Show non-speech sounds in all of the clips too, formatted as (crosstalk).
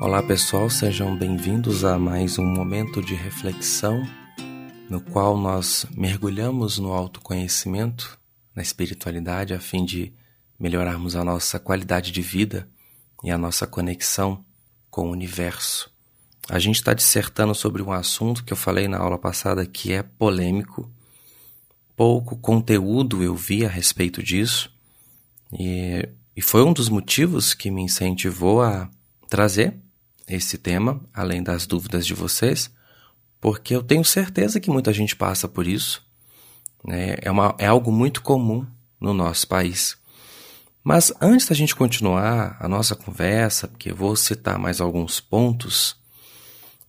Olá pessoal, sejam bem-vindos a mais um momento de reflexão no qual nós mergulhamos no autoconhecimento, na espiritualidade, a fim de melhorarmos a nossa qualidade de vida e a nossa conexão com o universo. A gente está dissertando sobre um assunto que eu falei na aula passada que é polêmico. Pouco conteúdo eu vi a respeito disso, e, e foi um dos motivos que me incentivou a trazer esse tema, além das dúvidas de vocês, porque eu tenho certeza que muita gente passa por isso. Né? É, uma, é algo muito comum no nosso país. Mas antes da gente continuar a nossa conversa, porque eu vou citar mais alguns pontos,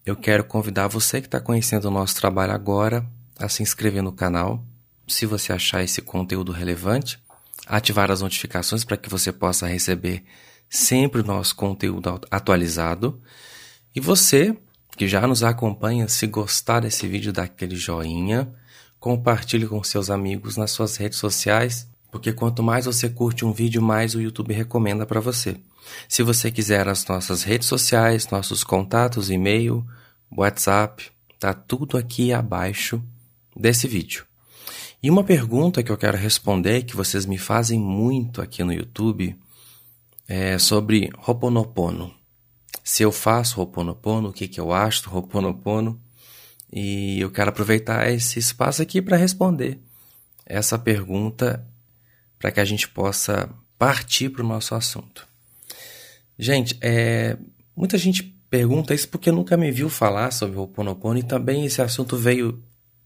eu quero convidar você que está conhecendo o nosso trabalho agora a se inscrever no canal, se você achar esse conteúdo relevante, ativar as notificações para que você possa receber sempre o nosso conteúdo atualizado. E você que já nos acompanha, se gostar desse vídeo, dá aquele joinha, compartilhe com seus amigos nas suas redes sociais, porque quanto mais você curte um vídeo, mais o YouTube recomenda para você. Se você quiser as nossas redes sociais, nossos contatos, e-mail, WhatsApp, tá tudo aqui abaixo desse vídeo. E uma pergunta que eu quero responder, que vocês me fazem muito aqui no YouTube, é sobre Ho'oponopono se eu faço Roponopono, o que, que eu acho do Roponopono. E eu quero aproveitar esse espaço aqui para responder essa pergunta para que a gente possa partir para o nosso assunto. Gente, é, muita gente pergunta isso porque nunca me viu falar sobre o Ho'oponopono e também esse assunto veio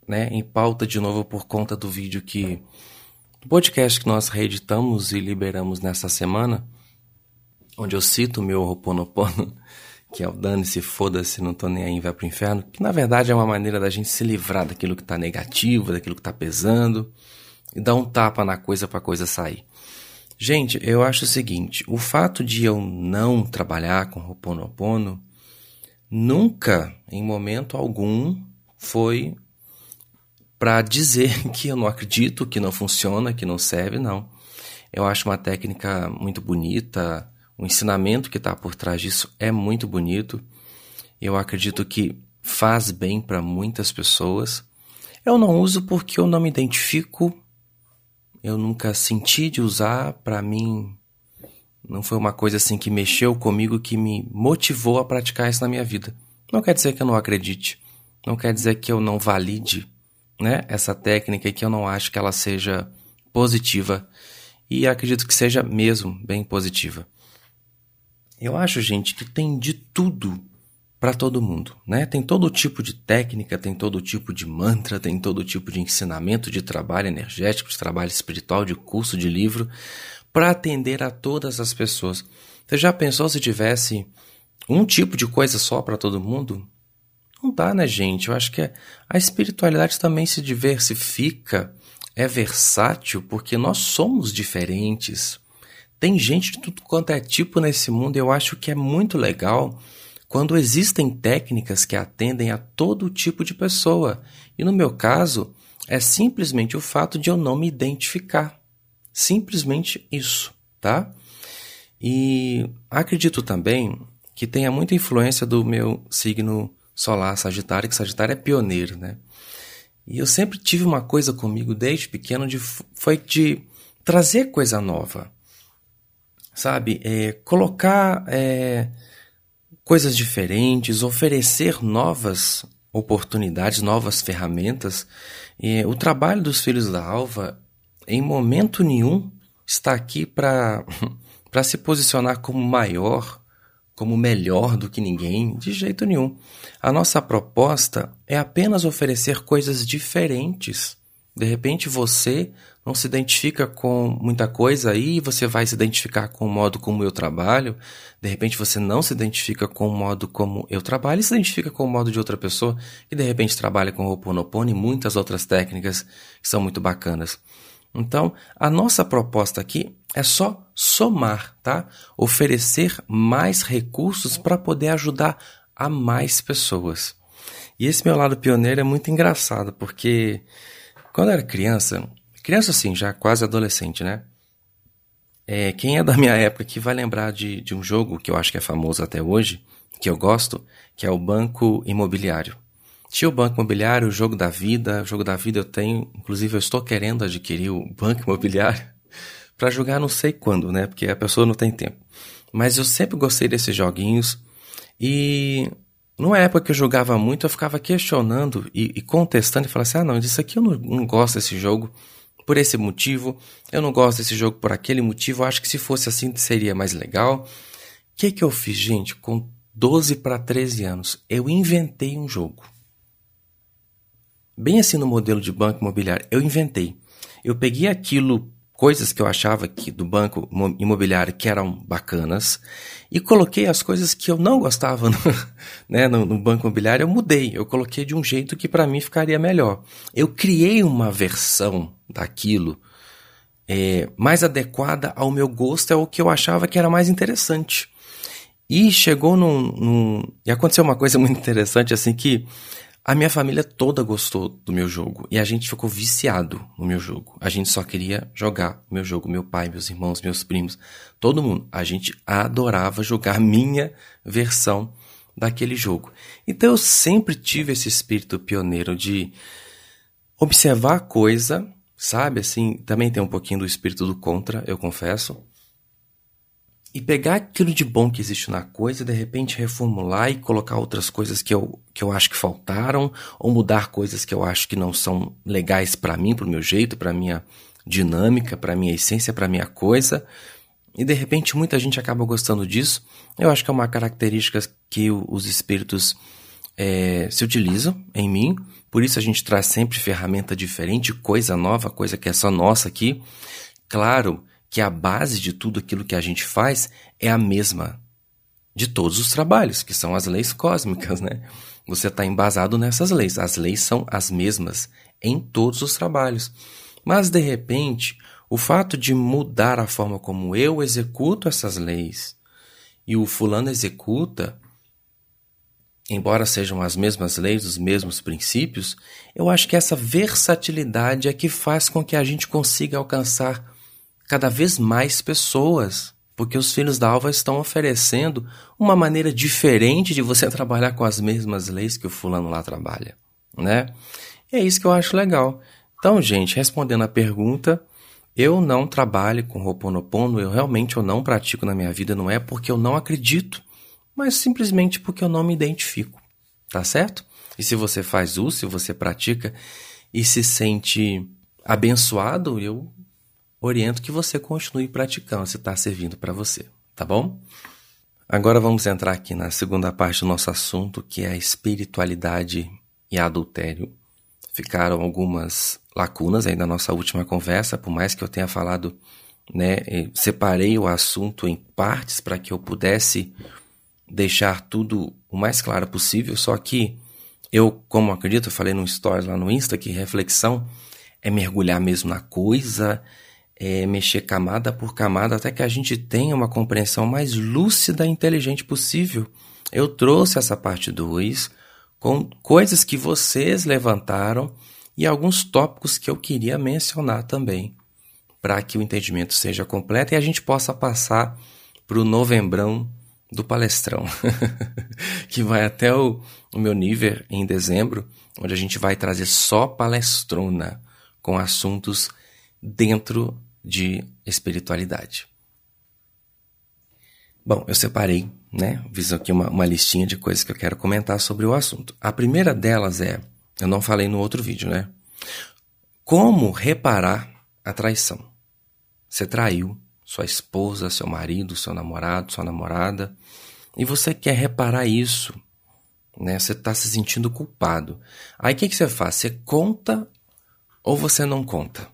né, em pauta de novo por conta do vídeo que do podcast que nós reeditamos e liberamos nessa semana, onde eu cito o meu Ho'oponopono (laughs) que é o dane-se, foda-se, não tô nem aí, vai pro inferno, que na verdade é uma maneira da gente se livrar daquilo que tá negativo, daquilo que tá pesando, e dar um tapa na coisa pra coisa sair. Gente, eu acho o seguinte, o fato de eu não trabalhar com Ho'oponopono nunca, em momento algum, foi para dizer (laughs) que eu não acredito, que não funciona, que não serve, não. Eu acho uma técnica muito bonita, o ensinamento que está por trás disso é muito bonito. Eu acredito que faz bem para muitas pessoas. Eu não uso porque eu não me identifico. Eu nunca senti de usar. Para mim, não foi uma coisa assim que mexeu comigo, que me motivou a praticar isso na minha vida. Não quer dizer que eu não acredite. Não quer dizer que eu não valide né, essa técnica e que eu não acho que ela seja positiva. E acredito que seja mesmo bem positiva. Eu acho, gente, que tem de tudo para todo mundo, né? Tem todo tipo de técnica, tem todo tipo de mantra, tem todo tipo de ensinamento de trabalho energético, de trabalho espiritual, de curso, de livro, para atender a todas as pessoas. Você já pensou se tivesse um tipo de coisa só para todo mundo? Não dá, né, gente? Eu acho que a espiritualidade também se diversifica, é versátil, porque nós somos diferentes. Tem gente de tudo quanto é tipo nesse mundo, eu acho que é muito legal quando existem técnicas que atendem a todo tipo de pessoa. E no meu caso, é simplesmente o fato de eu não me identificar. Simplesmente isso, tá? E acredito também que tenha muita influência do meu signo solar Sagitário, que Sagitário é pioneiro, né? E eu sempre tive uma coisa comigo desde pequeno de foi de trazer coisa nova sabe? É, colocar é, coisas diferentes, oferecer novas oportunidades, novas ferramentas. E o trabalho dos filhos da Alva, em momento nenhum, está aqui para (laughs) se posicionar como maior, como melhor do que ninguém, de jeito nenhum. A nossa proposta é apenas oferecer coisas diferentes. De repente você não se identifica com muita coisa aí, você vai se identificar com o modo como eu trabalho. De repente você não se identifica com o modo como eu trabalho e se identifica com o modo de outra pessoa que de repente trabalha com Ho'oponopono e muitas outras técnicas que são muito bacanas. Então, a nossa proposta aqui é só somar, tá? Oferecer mais recursos para poder ajudar a mais pessoas. E esse meu lado pioneiro é muito engraçado, porque quando eu era criança, Criança assim, já quase adolescente, né? É, quem é da minha época que vai lembrar de, de um jogo que eu acho que é famoso até hoje, que eu gosto, que é o banco imobiliário. Tinha o banco imobiliário, o jogo da vida. O jogo da vida eu tenho, inclusive eu estou querendo adquirir o (laughs) banco imobiliário para jogar não sei quando, né? Porque a pessoa não tem tempo. Mas eu sempre gostei desses joguinhos e numa época que eu jogava muito, eu ficava questionando e, e contestando e falava assim: ah, não, isso aqui eu não, não gosto desse jogo por esse motivo, eu não gosto desse jogo por aquele motivo, acho que se fosse assim seria mais legal. O que, que eu fiz, gente? Com 12 para 13 anos, eu inventei um jogo. Bem assim no modelo de banco imobiliário, eu inventei. Eu peguei aquilo coisas que eu achava que do banco imobiliário que eram bacanas e coloquei as coisas que eu não gostava no, (laughs) né, no, no banco imobiliário, eu mudei, eu coloquei de um jeito que para mim ficaria melhor. Eu criei uma versão daquilo é, mais adequada ao meu gosto, ao que eu achava que era mais interessante. E chegou num, num, E aconteceu uma coisa (laughs) muito interessante, assim, que a minha família toda gostou do meu jogo e a gente ficou viciado no meu jogo. A gente só queria jogar o meu jogo, meu pai, meus irmãos, meus primos, todo mundo. A gente adorava jogar minha versão daquele jogo. Então eu sempre tive esse espírito pioneiro de observar a coisa, sabe? Assim, também tem um pouquinho do espírito do contra, eu confesso e pegar aquilo de bom que existe na coisa, de repente reformular e colocar outras coisas que eu, que eu acho que faltaram, ou mudar coisas que eu acho que não são legais para mim, para o meu jeito, para minha dinâmica, para minha essência, para minha coisa. E de repente muita gente acaba gostando disso. Eu acho que é uma característica que os espíritos é, se utilizam em mim. Por isso a gente traz sempre ferramenta diferente, coisa nova, coisa que é só nossa aqui. Claro que a base de tudo aquilo que a gente faz é a mesma de todos os trabalhos, que são as leis cósmicas, né? Você está embasado nessas leis. As leis são as mesmas em todos os trabalhos. Mas, de repente, o fato de mudar a forma como eu executo essas leis e o fulano executa, embora sejam as mesmas leis, os mesmos princípios, eu acho que essa versatilidade é que faz com que a gente consiga alcançar cada vez mais pessoas, porque os filhos da alva estão oferecendo uma maneira diferente de você (laughs) trabalhar com as mesmas leis que o fulano lá trabalha, né? E é isso que eu acho legal. Então, gente, respondendo a pergunta, eu não trabalho com Ho'oponopono, eu realmente eu não pratico na minha vida, não é porque eu não acredito, mas simplesmente porque eu não me identifico, tá certo? E se você faz uso, se você pratica e se sente abençoado, eu oriento que você continue praticando se está servindo para você, tá bom? Agora vamos entrar aqui na segunda parte do nosso assunto, que é a espiritualidade e adultério. Ficaram algumas lacunas aí na nossa última conversa, por mais que eu tenha falado, né, separei o assunto em partes para que eu pudesse deixar tudo o mais claro possível, só que eu, como acredito, eu falei no stories lá no Insta que reflexão é mergulhar mesmo na coisa, é, mexer camada por camada até que a gente tenha uma compreensão mais lúcida e inteligente possível. Eu trouxe essa parte 2 com coisas que vocês levantaram e alguns tópicos que eu queria mencionar também, para que o entendimento seja completo e a gente possa passar para o novembrão do palestrão, (laughs) que vai até o, o meu nível em dezembro, onde a gente vai trazer só palestrona com assuntos dentro de espiritualidade. Bom, eu separei, né? Fiz aqui uma, uma listinha de coisas que eu quero comentar sobre o assunto. A primeira delas é, eu não falei no outro vídeo, né? Como reparar a traição? Você traiu sua esposa, seu marido, seu namorado, sua namorada, e você quer reparar isso, né? Você está se sentindo culpado. Aí o que, que você faz? Você conta ou você não conta?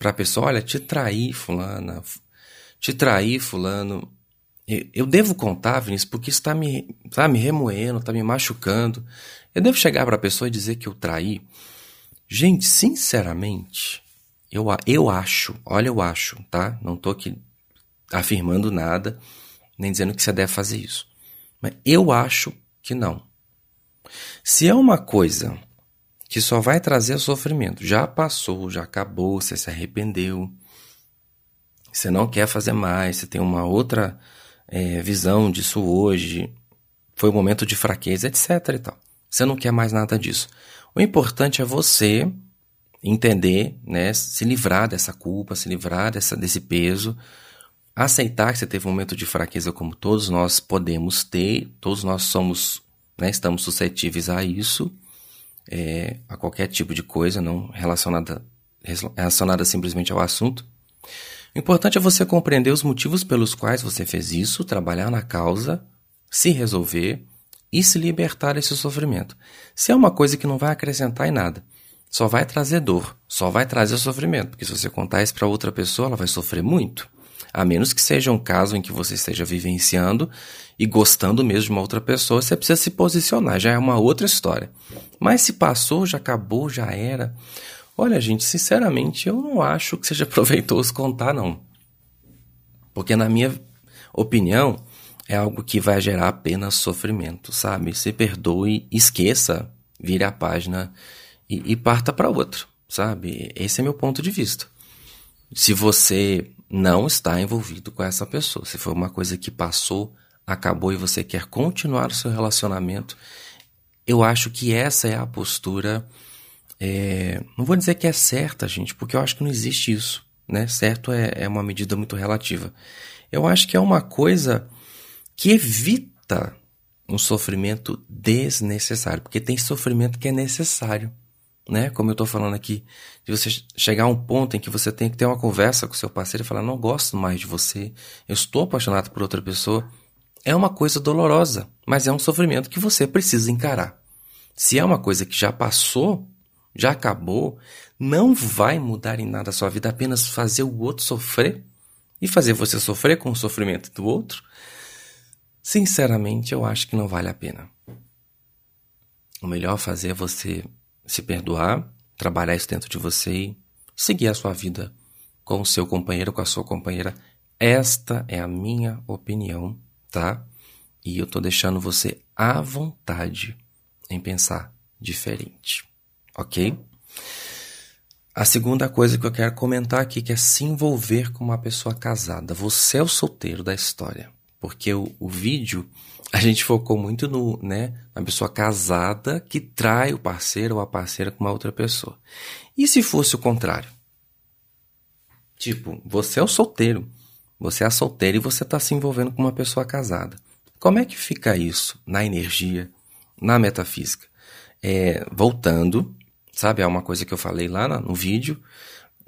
para a pessoa, olha, te traí, fulana, te traí, fulano. Eu devo contar, Vinícius, porque isso está me, tá me remoendo, está me machucando. Eu devo chegar para a pessoa e dizer que eu traí. Gente, sinceramente, eu, eu acho, olha, eu acho, tá? Não estou aqui afirmando nada, nem dizendo que você deve fazer isso. Mas eu acho que não. Se é uma coisa que só vai trazer sofrimento. Já passou, já acabou, você se arrependeu, você não quer fazer mais, você tem uma outra é, visão disso hoje. foi um momento de fraqueza, etc e tal. Você não quer mais nada disso. O importante é você entender, né, se livrar dessa culpa, se livrar dessa, desse peso, aceitar que você teve um momento de fraqueza como todos nós podemos ter, todos nós somos, né, estamos suscetíveis a isso, é, a qualquer tipo de coisa, não relacionada, relacionada simplesmente ao assunto. O importante é você compreender os motivos pelos quais você fez isso, trabalhar na causa, se resolver e se libertar desse sofrimento. Se é uma coisa que não vai acrescentar em nada, só vai trazer dor, só vai trazer sofrimento, porque se você contar isso para outra pessoa, ela vai sofrer muito. A menos que seja um caso em que você esteja vivenciando e gostando mesmo de uma outra pessoa, você precisa se posicionar, já é uma outra história. Mas se passou, já acabou, já era. Olha, gente, sinceramente, eu não acho que seja (laughs) proveitoso contar, não. Porque, na minha opinião, é algo que vai gerar apenas sofrimento, sabe? Se perdoe, esqueça, vire a página e, e parta para outro, sabe? Esse é meu ponto de vista. Se você não está envolvido com essa pessoa, se foi uma coisa que passou, acabou e você quer continuar o seu relacionamento, eu acho que essa é a postura. É, não vou dizer que é certa, gente, porque eu acho que não existe isso. Né? Certo é, é uma medida muito relativa. Eu acho que é uma coisa que evita um sofrimento desnecessário, porque tem sofrimento que é necessário né? Como eu estou falando aqui, de você chegar a um ponto em que você tem que ter uma conversa com seu parceiro e falar: não gosto mais de você, eu estou apaixonado por outra pessoa. É uma coisa dolorosa, mas é um sofrimento que você precisa encarar. Se é uma coisa que já passou, já acabou, não vai mudar em nada a sua vida, apenas fazer o outro sofrer e fazer você sofrer com o sofrimento do outro. Sinceramente, eu acho que não vale a pena. O melhor fazer é você se perdoar, trabalhar isso dentro de você e seguir a sua vida com o seu companheiro, com a sua companheira. Esta é a minha opinião, tá? E eu tô deixando você à vontade em pensar diferente, ok? A segunda coisa que eu quero comentar aqui que é se envolver com uma pessoa casada. Você é o solteiro da história, porque o, o vídeo a gente focou muito no, né, na pessoa casada que trai o parceiro ou a parceira com uma outra pessoa. E se fosse o contrário? Tipo, você é o solteiro, você é solteira e você está se envolvendo com uma pessoa casada. Como é que fica isso na energia, na metafísica? É, voltando, sabe, é uma coisa que eu falei lá no vídeo.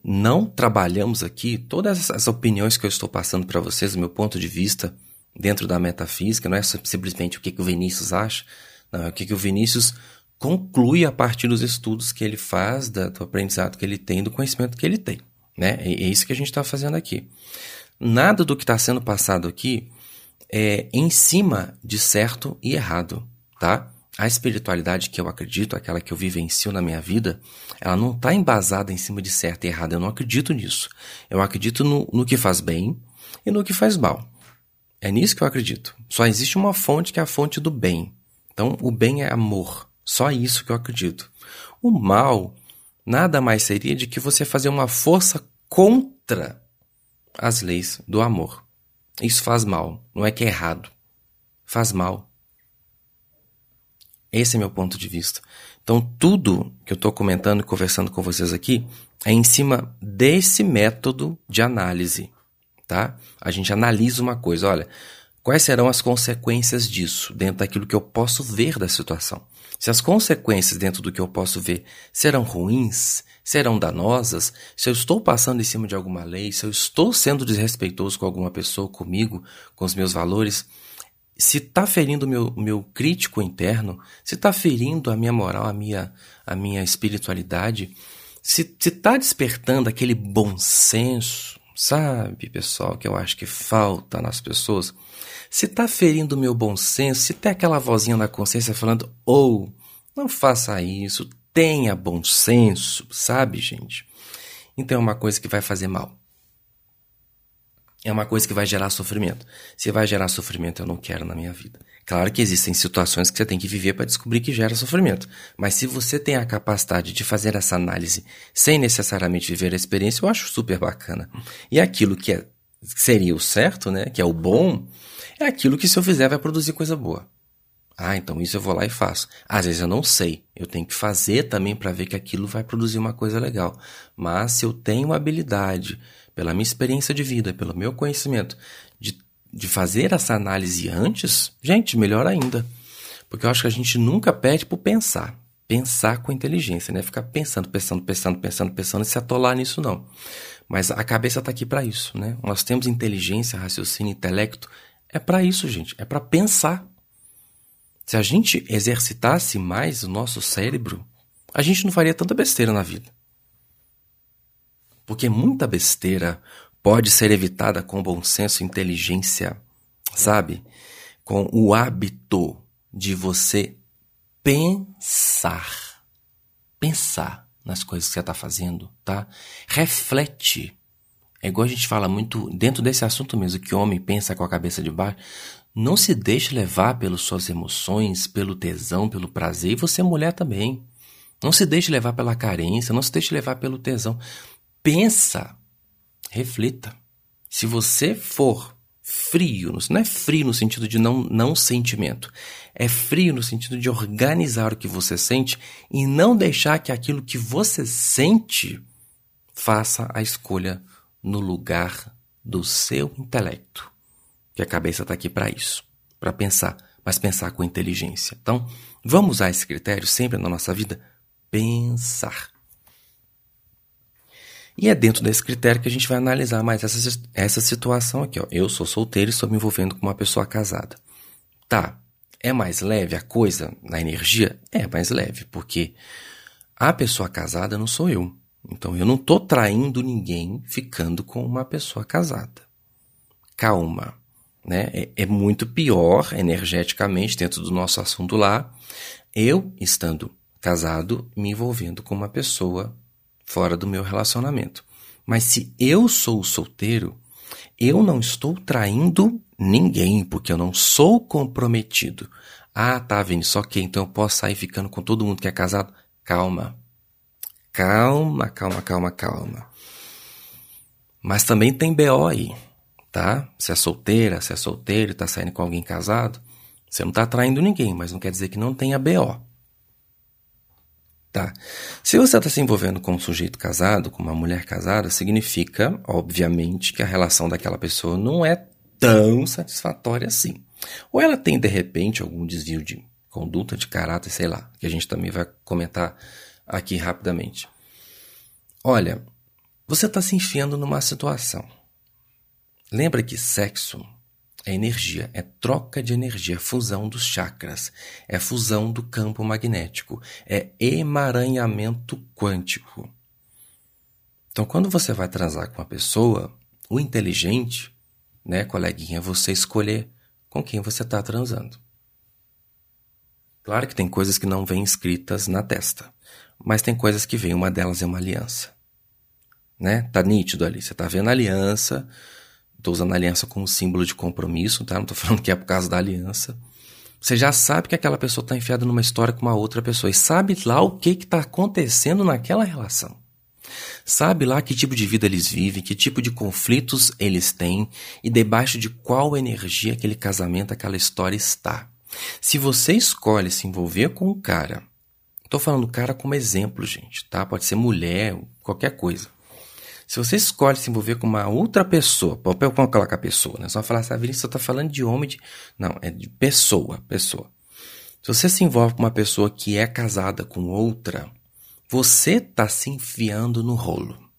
Não trabalhamos aqui todas as opiniões que eu estou passando para vocês, do meu ponto de vista, dentro da metafísica, não é simplesmente o que, que o Vinícius acha, não, é o que, que o Vinícius conclui a partir dos estudos que ele faz, da, do aprendizado que ele tem, do conhecimento que ele tem. Né? É, é isso que a gente está fazendo aqui. Nada do que está sendo passado aqui é em cima de certo e errado, tá? A espiritualidade que eu acredito, aquela que eu vivencio na minha vida, ela não está embasada em cima de certo e errado. Eu não acredito nisso. Eu acredito no, no que faz bem e no que faz mal. É nisso que eu acredito. Só existe uma fonte que é a fonte do bem. Então, o bem é amor. Só isso que eu acredito. O mal nada mais seria de que você fazer uma força contra as leis do amor. Isso faz mal. Não é que é errado. Faz mal. Esse é meu ponto de vista. Então, tudo que eu estou comentando e conversando com vocês aqui é em cima desse método de análise tá? A gente analisa uma coisa, olha, quais serão as consequências disso dentro daquilo que eu posso ver da situação? Se as consequências dentro do que eu posso ver serão ruins, serão danosas, se eu estou passando em cima de alguma lei, se eu estou sendo desrespeitoso com alguma pessoa, comigo, com os meus valores, se está ferindo o meu, meu crítico interno, se está ferindo a minha moral, a minha, a minha espiritualidade, se está despertando aquele bom senso, Sabe, pessoal, que eu acho que falta nas pessoas? Se tá ferindo o meu bom senso, se tem aquela vozinha na consciência falando, ou oh, não faça isso, tenha bom senso, sabe, gente? Então é uma coisa que vai fazer mal. É uma coisa que vai gerar sofrimento. Se vai gerar sofrimento, eu não quero na minha vida. Claro que existem situações que você tem que viver para descobrir que gera sofrimento. Mas se você tem a capacidade de fazer essa análise sem necessariamente viver a experiência, eu acho super bacana. E aquilo que é, seria o certo, né? Que é o bom, é aquilo que se eu fizer vai produzir coisa boa. Ah, então isso eu vou lá e faço. Às vezes eu não sei. Eu tenho que fazer também para ver que aquilo vai produzir uma coisa legal. Mas se eu tenho habilidade, pela minha experiência de vida, pelo meu conhecimento, de, fazer essa análise antes, gente, melhor ainda. Porque eu acho que a gente nunca pede por pensar. Pensar com inteligência, né? Ficar pensando, pensando, pensando, pensando, pensando e se atolar nisso, não. Mas a cabeça está aqui para isso, né? Nós temos inteligência, raciocínio, intelecto. É para isso, gente. É para pensar. Se a gente exercitasse mais o nosso cérebro, a gente não faria tanta besteira na vida. Porque muita besteira pode ser evitada com bom senso e inteligência, sabe? Com o hábito de você pensar. Pensar nas coisas que você está fazendo, tá? Reflete. É igual a gente fala muito dentro desse assunto mesmo, que o homem pensa com a cabeça de baixo. Não se deixe levar pelas suas emoções, pelo tesão, pelo prazer. E você, mulher, também. Não se deixe levar pela carência, não se deixe levar pelo tesão. Pensa, reflita. Se você for frio, não é frio no sentido de não, não sentimento, é frio no sentido de organizar o que você sente e não deixar que aquilo que você sente faça a escolha no lugar do seu intelecto que a cabeça está aqui para isso, para pensar, mas pensar com inteligência. Então, vamos usar esse critério sempre na nossa vida? Pensar. E é dentro desse critério que a gente vai analisar mais essa, essa situação aqui. Ó. Eu sou solteiro e estou me envolvendo com uma pessoa casada. Tá, é mais leve a coisa na energia? É mais leve, porque a pessoa casada não sou eu. Então eu não estou traindo ninguém ficando com uma pessoa casada. Calma né? É, é muito pior energeticamente dentro do nosso assunto lá, eu estando casado, me envolvendo com uma pessoa fora do meu relacionamento. Mas se eu sou solteiro, eu não estou traindo ninguém, porque eu não sou comprometido. Ah, tá, Vini, só que então eu posso sair ficando com todo mundo que é casado? Calma. Calma, calma, calma, calma. Mas também tem BO aí tá? Se é solteira, se é solteiro tá saindo com alguém casado, você não tá traindo ninguém, mas não quer dizer que não tenha BO. Tá? Se você está se envolvendo com um sujeito casado, com uma mulher casada, significa, obviamente, que a relação daquela pessoa não é tão satisfatória assim. Ou ela tem, de repente, algum desvio de conduta, de caráter, sei lá, que a gente também vai comentar aqui rapidamente. Olha, você está se enfiando numa situação Lembra que sexo é energia, é troca de energia, é fusão dos chakras, é fusão do campo magnético, é emaranhamento quântico. Então, quando você vai transar com uma pessoa, o inteligente, né, coleguinha, é você escolher com quem você está transando. Claro que tem coisas que não vêm escritas na testa, mas tem coisas que vêm, uma delas é uma aliança. Né? Tá nítido ali, você tá vendo a aliança, Estou usando a aliança como símbolo de compromisso, tá? Não estou falando que é por causa da aliança. Você já sabe que aquela pessoa está enfiada numa história com uma outra pessoa e sabe lá o que está acontecendo naquela relação. Sabe lá que tipo de vida eles vivem, que tipo de conflitos eles têm e debaixo de qual energia aquele casamento, aquela história está. Se você escolhe se envolver com um cara, estou falando cara como exemplo, gente, tá? Pode ser mulher, qualquer coisa. Se você escolhe se envolver com uma outra pessoa, papel com colocar pessoa, né? Só falar assim, a ah, Vinícius está falando de homem, de... não, é de pessoa, pessoa. Se você se envolve com uma pessoa que é casada com outra, você está se enfiando no rolo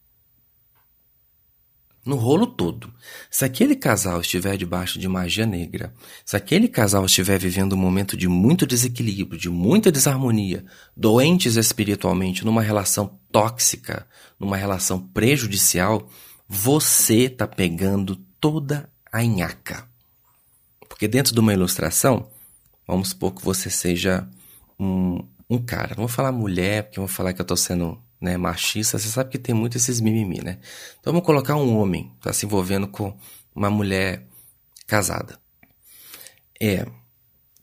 no rolo todo. Se aquele casal estiver debaixo de magia negra, se aquele casal estiver vivendo um momento de muito desequilíbrio, de muita desarmonia, doentes espiritualmente, numa relação tóxica, numa relação prejudicial, você está pegando toda a nhaca. Porque dentro de uma ilustração, vamos supor que você seja um, um cara. Não vou falar mulher, porque vou falar que eu estou sendo né, machista, você sabe que tem muito esses mimimi, né? Então vamos colocar um homem que está se envolvendo com uma mulher casada. É,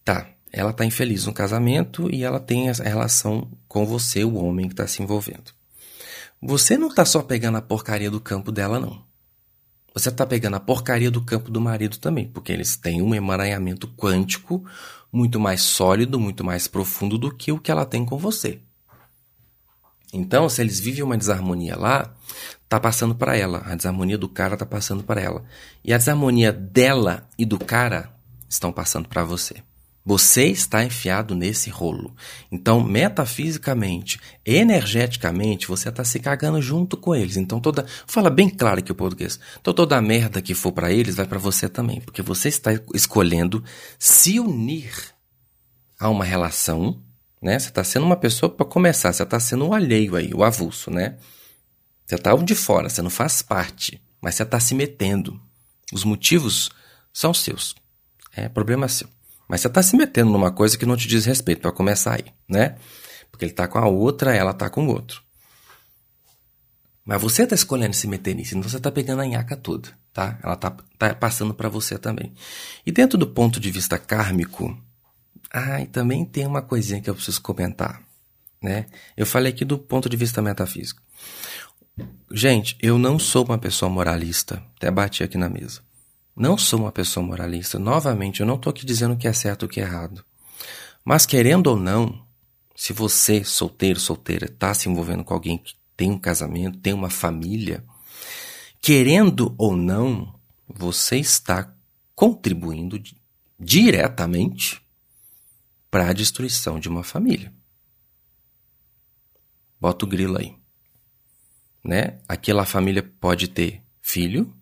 tá, ela está infeliz no casamento e ela tem essa relação com você, o homem que está se envolvendo. Você não está só pegando a porcaria do campo dela, não. você está pegando a porcaria do campo do marido também, porque eles têm um emaranhamento quântico muito mais sólido, muito mais profundo do que o que ela tem com você. Então, se eles vivem uma desarmonia lá, tá passando para ela. A desarmonia do cara tá passando para ela. E a desarmonia dela e do cara estão passando para você. Você está enfiado nesse rolo. Então, metafisicamente, energeticamente, você está se cagando junto com eles. Então, toda. Fala bem claro aqui o português. Então, toda a merda que for para eles vai para você também. Porque você está escolhendo se unir a uma relação. Né? Você está sendo uma pessoa, para começar, você está sendo um alheio aí, o avulso, né? Você está de fora, você não faz parte. Mas você está se metendo. Os motivos são seus. É problema seu. Mas você está se metendo numa coisa que não te diz respeito para começar aí, né? Porque ele está com a outra, ela está com o outro. Mas você está escolhendo se meter nisso, então você está pegando a nhaca toda, tá? Ela está tá passando para você também. E dentro do ponto de vista kármico, e também tem uma coisinha que eu preciso comentar, né? Eu falei aqui do ponto de vista metafísico. Gente, eu não sou uma pessoa moralista, até bati aqui na mesa. Não sou uma pessoa moralista. Novamente, eu não estou aqui dizendo o que é certo e o que é errado. Mas querendo ou não, se você, solteiro, solteira, está se envolvendo com alguém que tem um casamento, tem uma família, querendo ou não, você está contribuindo diretamente para a destruição de uma família. Bota o grilo aí. Né? Aquela família pode ter filho,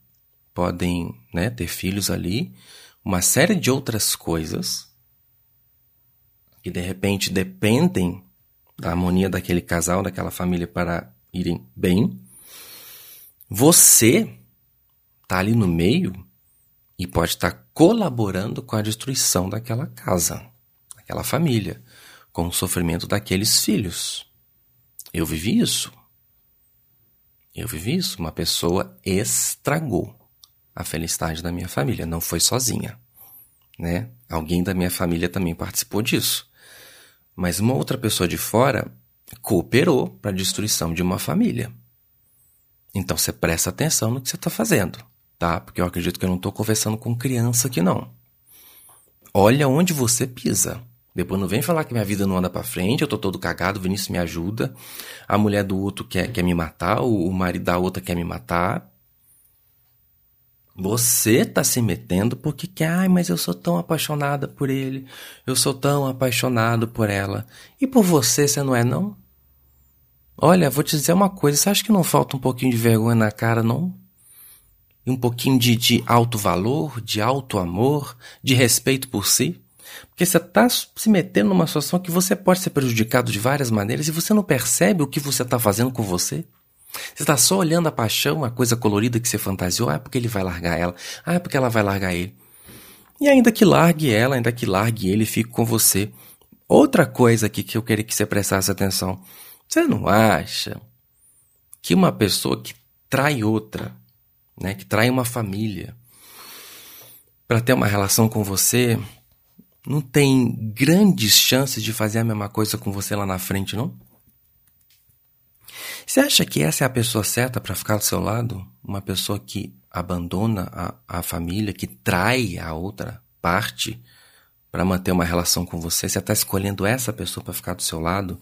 podem né, ter filhos ali, uma série de outras coisas que de repente dependem da harmonia daquele casal, daquela família para irem bem. Você está ali no meio e pode estar tá colaborando com a destruição daquela casa, daquela família, com o sofrimento daqueles filhos. Eu vivi isso. Eu vivi isso. Uma pessoa estragou a felicidade da minha família. Não foi sozinha, né? Alguém da minha família também participou disso. Mas uma outra pessoa de fora cooperou para a destruição de uma família. Então você presta atenção no que você está fazendo, tá? Porque eu acredito que eu não estou conversando com criança aqui, não. Olha onde você pisa. Depois não vem falar que minha vida não anda para frente, eu tô todo cagado, o Vinícius me ajuda, a mulher do outro quer, quer me matar, o, o marido da outra quer me matar. Você tá se metendo porque quer, ai, mas eu sou tão apaixonada por ele, eu sou tão apaixonado por ela. E por você, você não é, não? Olha, vou te dizer uma coisa, você acha que não falta um pouquinho de vergonha na cara, não? E um pouquinho de, de alto valor, de alto amor, de respeito por si? Porque você está se metendo numa situação que você pode ser prejudicado de várias maneiras e você não percebe o que você está fazendo com você? Você está só olhando a paixão, a coisa colorida que você fantasiou. Ah, é porque ele vai largar ela. Ah, é porque ela vai largar ele. E ainda que largue ela, ainda que largue ele, fique com você. Outra coisa aqui que eu queria que você prestasse atenção. Você não acha que uma pessoa que trai outra, né, que trai uma família, para ter uma relação com você, não tem grandes chances de fazer a mesma coisa com você lá na frente, não? Você acha que essa é a pessoa certa para ficar do seu lado? Uma pessoa que abandona a, a família, que trai a outra parte para manter uma relação com você? Você está escolhendo essa pessoa para ficar do seu lado?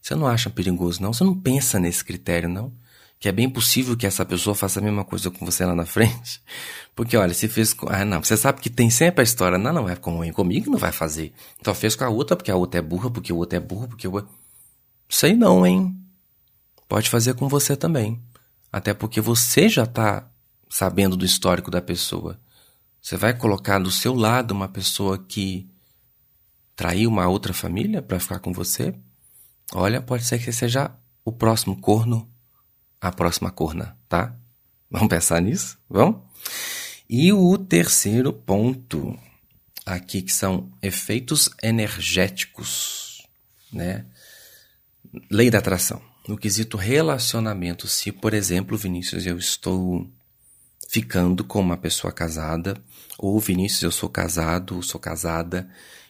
Você não acha perigoso, não? Você não pensa nesse critério, não? Que é bem possível que essa pessoa faça a mesma coisa com você lá na frente? (laughs) Porque, olha, se fez com. Ah, não, você sabe que tem sempre a história. Não, não, é com, comigo não vai fazer. Então fez com a outra porque a outra é burra, porque o outro é burro, porque o. Sei não, hein? Pode fazer com você também. Até porque você já está sabendo do histórico da pessoa. Você vai colocar do seu lado uma pessoa que traiu uma outra família para ficar com você? Olha, pode ser que seja o próximo corno, a próxima corna, tá? Vamos pensar nisso? Vamos? E o terceiro ponto aqui que são efeitos energéticos, né? Lei da atração no quesito relacionamento, se, por exemplo, Vinícius, eu estou ficando com uma pessoa casada, ou Vinícius, eu sou casado, sou casada,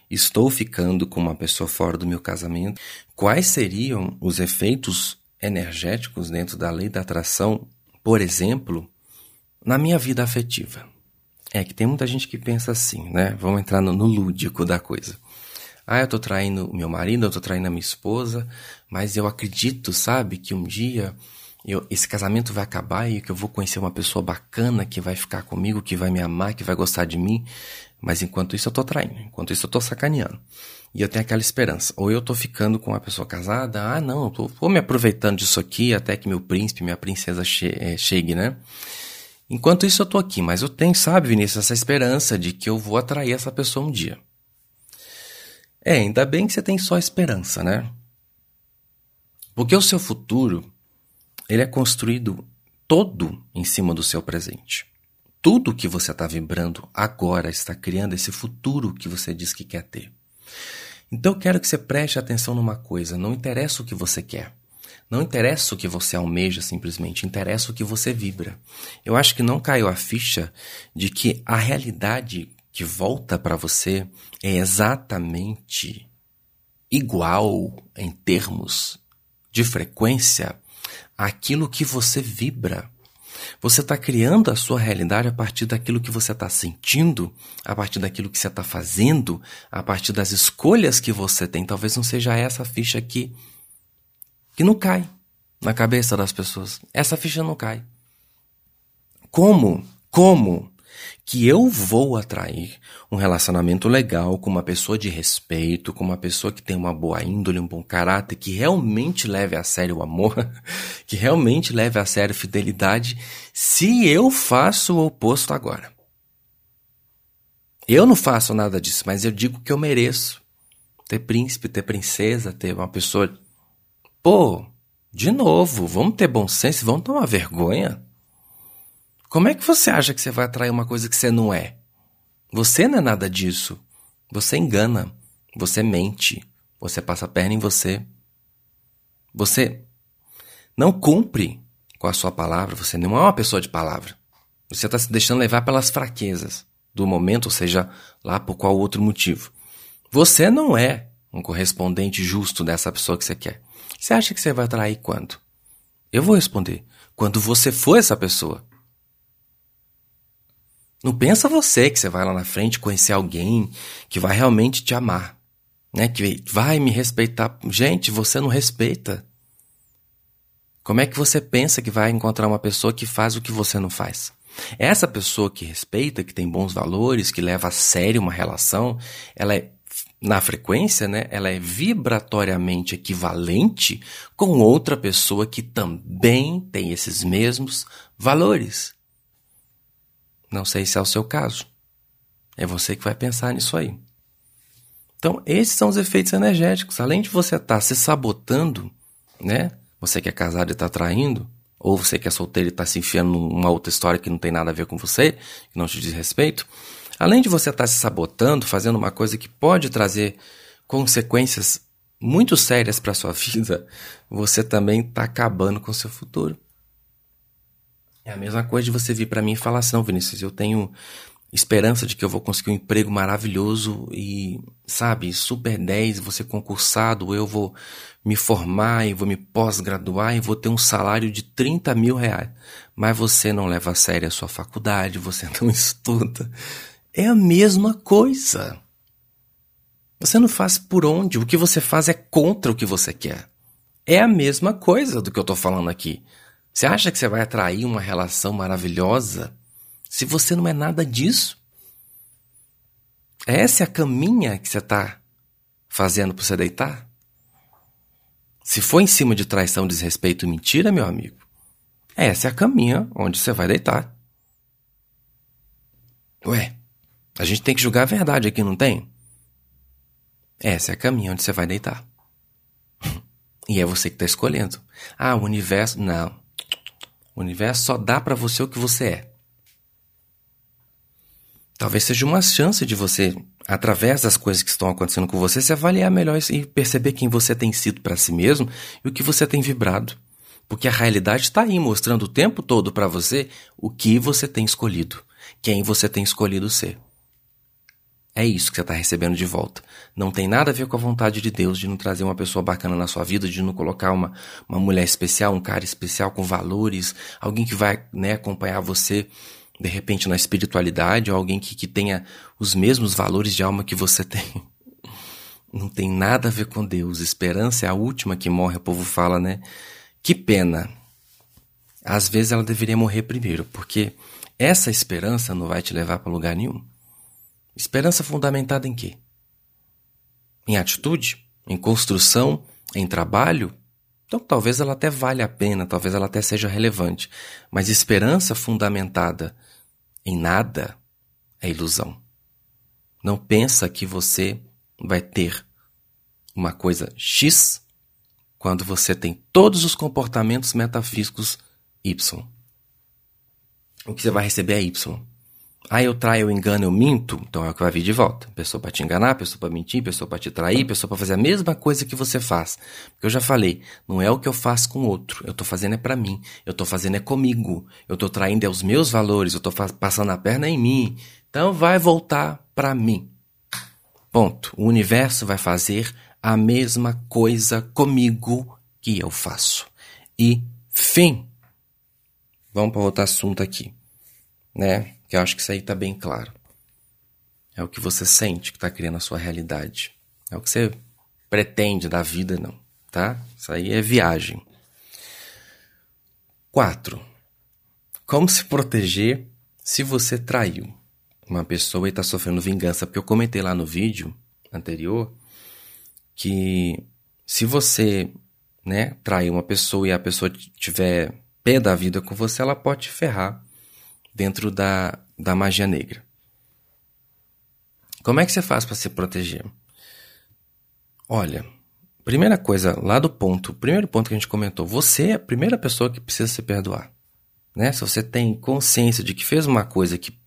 estou ficando com uma pessoa fora do meu casamento, quais seriam os efeitos energéticos dentro da lei da atração, por exemplo, na minha vida afetiva. É que tem muita gente que pensa assim, né? Vamos entrar no, no lúdico da coisa. Ah, eu tô traindo meu marido, eu tô traindo a minha esposa, mas eu acredito, sabe, que um dia eu, esse casamento vai acabar e que eu vou conhecer uma pessoa bacana que vai ficar comigo, que vai me amar, que vai gostar de mim. Mas enquanto isso eu tô traindo, enquanto isso eu tô sacaneando. E eu tenho aquela esperança. Ou eu tô ficando com uma pessoa casada, ah não, eu tô, vou me aproveitando disso aqui até que meu príncipe, minha princesa che eh, chegue, né? Enquanto isso eu tô aqui, mas eu tenho, sabe, Vinícius, essa esperança de que eu vou atrair essa pessoa um dia. É, ainda bem que você tem só esperança, né? Porque o seu futuro, ele é construído todo em cima do seu presente. Tudo que você está vibrando agora está criando esse futuro que você diz que quer ter. Então eu quero que você preste atenção numa coisa: não interessa o que você quer. Não interessa o que você almeja simplesmente, interessa o que você vibra. Eu acho que não caiu a ficha de que a realidade que volta para você é exatamente igual em termos de frequência àquilo que você vibra. Você está criando a sua realidade a partir daquilo que você está sentindo, a partir daquilo que você está fazendo, a partir das escolhas que você tem. Talvez não seja essa ficha aqui que não cai na cabeça das pessoas. Essa ficha não cai. Como? Como que eu vou atrair um relacionamento legal com uma pessoa de respeito, com uma pessoa que tem uma boa índole, um bom caráter, que realmente leve a sério o amor, (laughs) que realmente leve a sério a fidelidade, se eu faço o oposto agora. Eu não faço nada disso, mas eu digo que eu mereço ter príncipe, ter princesa, ter uma pessoa. Pô, de novo, vamos ter bom senso, vamos tomar vergonha. Como é que você acha que você vai atrair uma coisa que você não é? Você não é nada disso. Você engana. Você mente. Você passa a perna em você. Você não cumpre com a sua palavra. Você não é uma pessoa de palavra. Você está se deixando levar pelas fraquezas do momento, ou seja, lá por qual outro motivo. Você não é um correspondente justo dessa pessoa que você quer. Você acha que você vai atrair quando? Eu vou responder. Quando você for essa pessoa. Não pensa você que você vai lá na frente conhecer alguém que vai realmente te amar, né? Que vai me respeitar. Gente, você não respeita. Como é que você pensa que vai encontrar uma pessoa que faz o que você não faz? Essa pessoa que respeita, que tem bons valores, que leva a sério uma relação, ela é na frequência, né, ela é vibratoriamente equivalente com outra pessoa que também tem esses mesmos valores. Não sei se é o seu caso. É você que vai pensar nisso aí. Então, esses são os efeitos energéticos. Além de você estar tá se sabotando, né? Você que é casado e está traindo, ou você que é solteiro e está se enfiando numa outra história que não tem nada a ver com você, que não te diz respeito. Além de você estar tá se sabotando, fazendo uma coisa que pode trazer consequências muito sérias para sua (laughs) vida, você também está acabando com o seu futuro. É a mesma coisa de você vir para mim e falar assim, não, Vinícius, eu tenho esperança de que eu vou conseguir um emprego maravilhoso e, sabe, super 10, vou ser concursado, eu vou me formar e vou me pós-graduar e vou ter um salário de 30 mil reais. Mas você não leva a sério a sua faculdade, você (laughs) não estuda. É a mesma coisa. Você não faz por onde, o que você faz é contra o que você quer. É a mesma coisa do que eu tô falando aqui. Você acha que você vai atrair uma relação maravilhosa se você não é nada disso? Essa é a caminha que você está fazendo para você deitar? Se for em cima de traição, desrespeito e mentira, meu amigo, essa é a caminha onde você vai deitar. Ué, a gente tem que julgar a verdade aqui, não tem? Essa é a caminha onde você vai deitar. (laughs) e é você que está escolhendo. Ah, o universo. Não. O universo só dá para você o que você é. Talvez seja uma chance de você, através das coisas que estão acontecendo com você, se avaliar melhor e perceber quem você tem sido para si mesmo e o que você tem vibrado. Porque a realidade está aí mostrando o tempo todo para você o que você tem escolhido, quem você tem escolhido ser. É isso que você está recebendo de volta. Não tem nada a ver com a vontade de Deus de não trazer uma pessoa bacana na sua vida, de não colocar uma, uma mulher especial, um cara especial com valores, alguém que vai né, acompanhar você de repente na espiritualidade, ou alguém que, que tenha os mesmos valores de alma que você (laughs) tem. Não tem nada a ver com Deus. Esperança é a última que morre, o povo fala, né? Que pena. Às vezes ela deveria morrer primeiro, porque essa esperança não vai te levar para lugar nenhum. Esperança fundamentada em quê? Em atitude? Em construção? Em trabalho? Então talvez ela até valha a pena, talvez ela até seja relevante. Mas esperança fundamentada em nada é ilusão. Não pensa que você vai ter uma coisa X quando você tem todos os comportamentos metafísicos Y. O que você vai receber é Y. Ah, eu traio, eu engano, eu minto, então é o que vai vir de volta. Pessoa para te enganar, pessoa para mentir, pessoa para te trair, pessoa para fazer a mesma coisa que você faz. Porque eu já falei, não é o que eu faço com o outro, eu tô fazendo é para mim, eu tô fazendo é comigo, eu tô traindo é os meus valores, eu tô passando a perna em mim. Então vai voltar para mim. Ponto. O universo vai fazer a mesma coisa comigo que eu faço. E fim. Vamos para outro assunto aqui, né? Que eu acho que isso aí está bem claro. É o que você sente que está criando a sua realidade. É o que você pretende da vida, não. Tá? Isso aí é viagem. 4. Como se proteger se você traiu uma pessoa e está sofrendo vingança? Porque eu comentei lá no vídeo anterior que se você né, trair uma pessoa e a pessoa tiver pé da vida com você, ela pode te ferrar dentro da, da magia negra. Como é que você faz para se proteger? Olha, primeira coisa, lá do ponto, primeiro ponto que a gente comentou, você é a primeira pessoa que precisa se perdoar. Né? Se você tem consciência de que fez uma coisa que